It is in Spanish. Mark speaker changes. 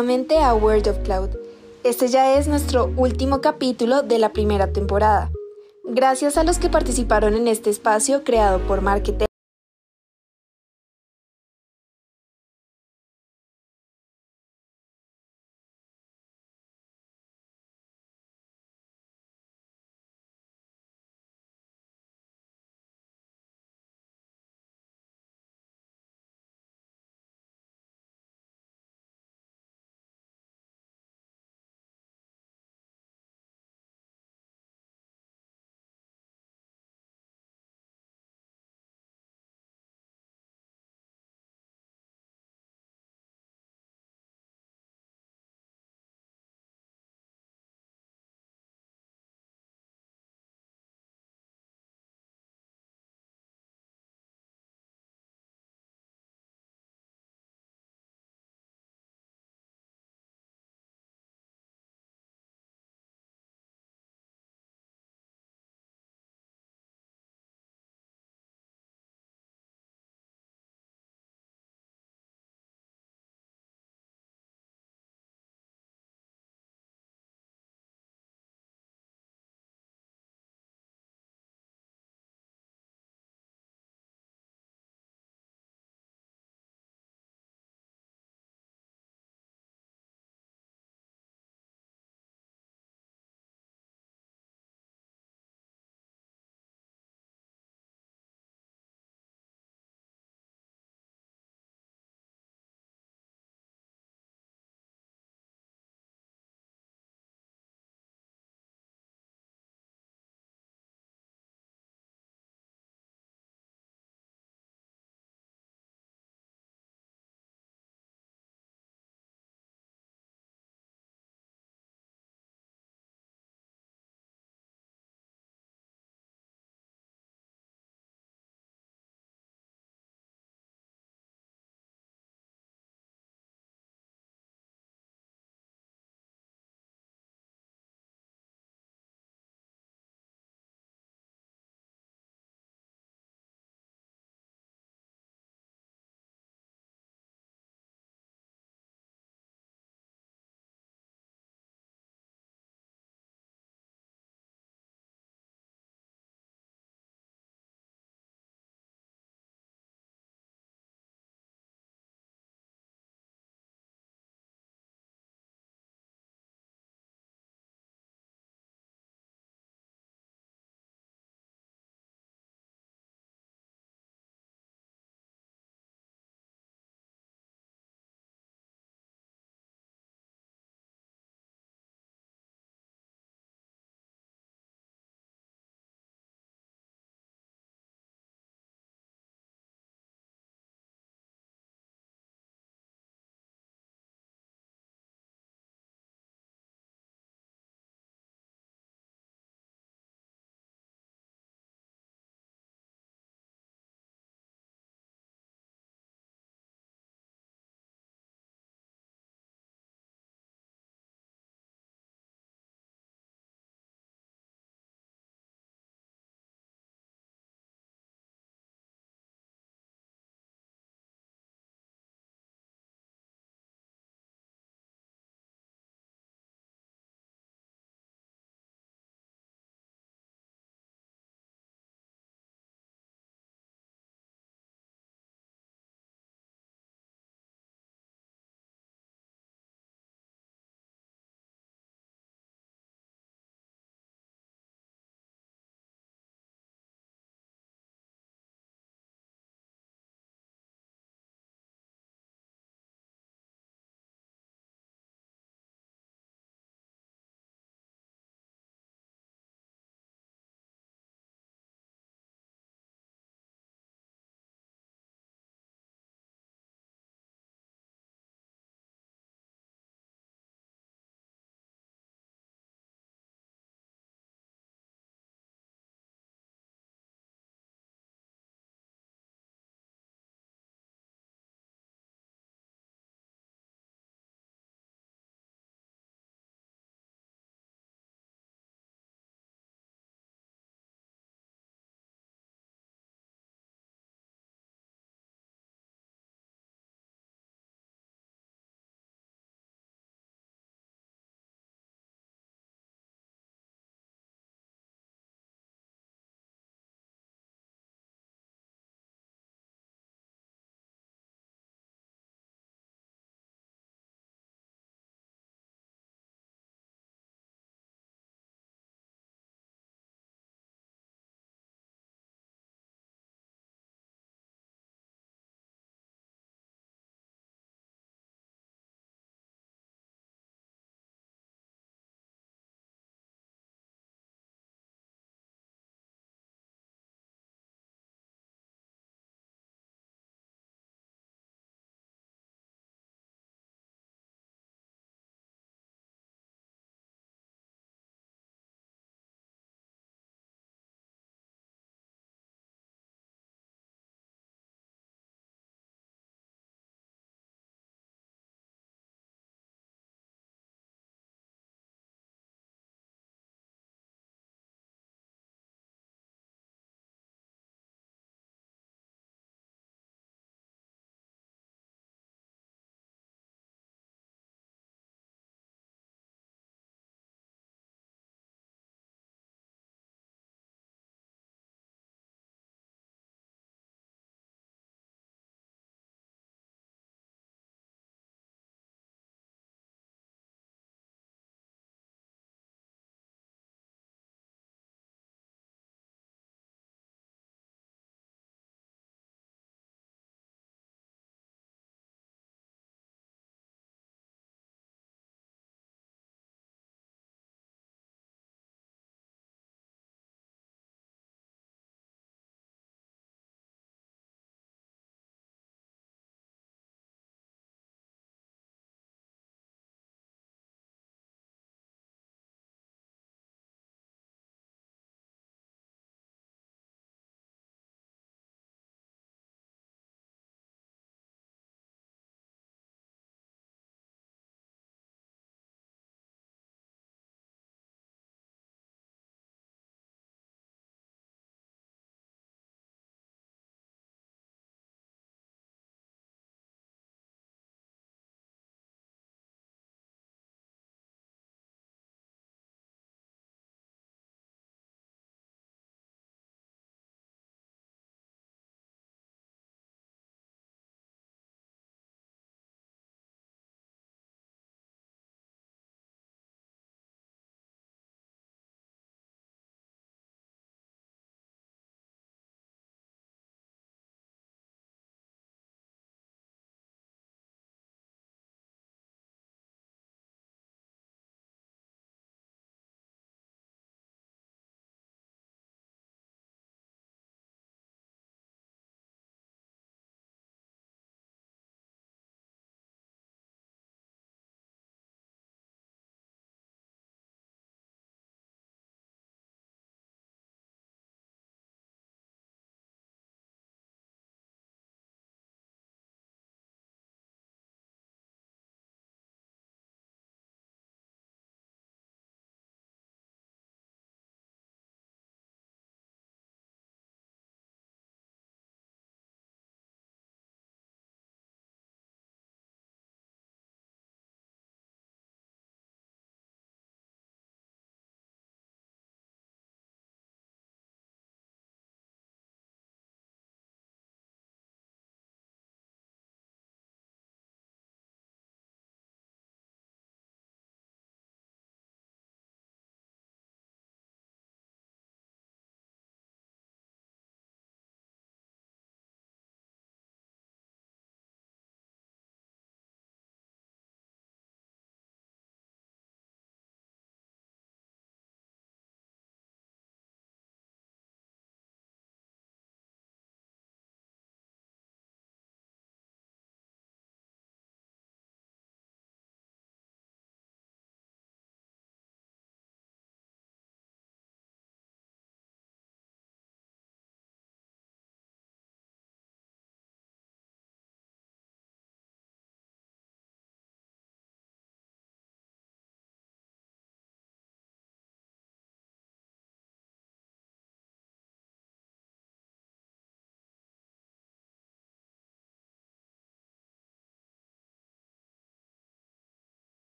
Speaker 1: Nuevamente a World of Cloud. Este ya es nuestro último capítulo de la primera temporada. Gracias a los que participaron en este espacio creado por Marketer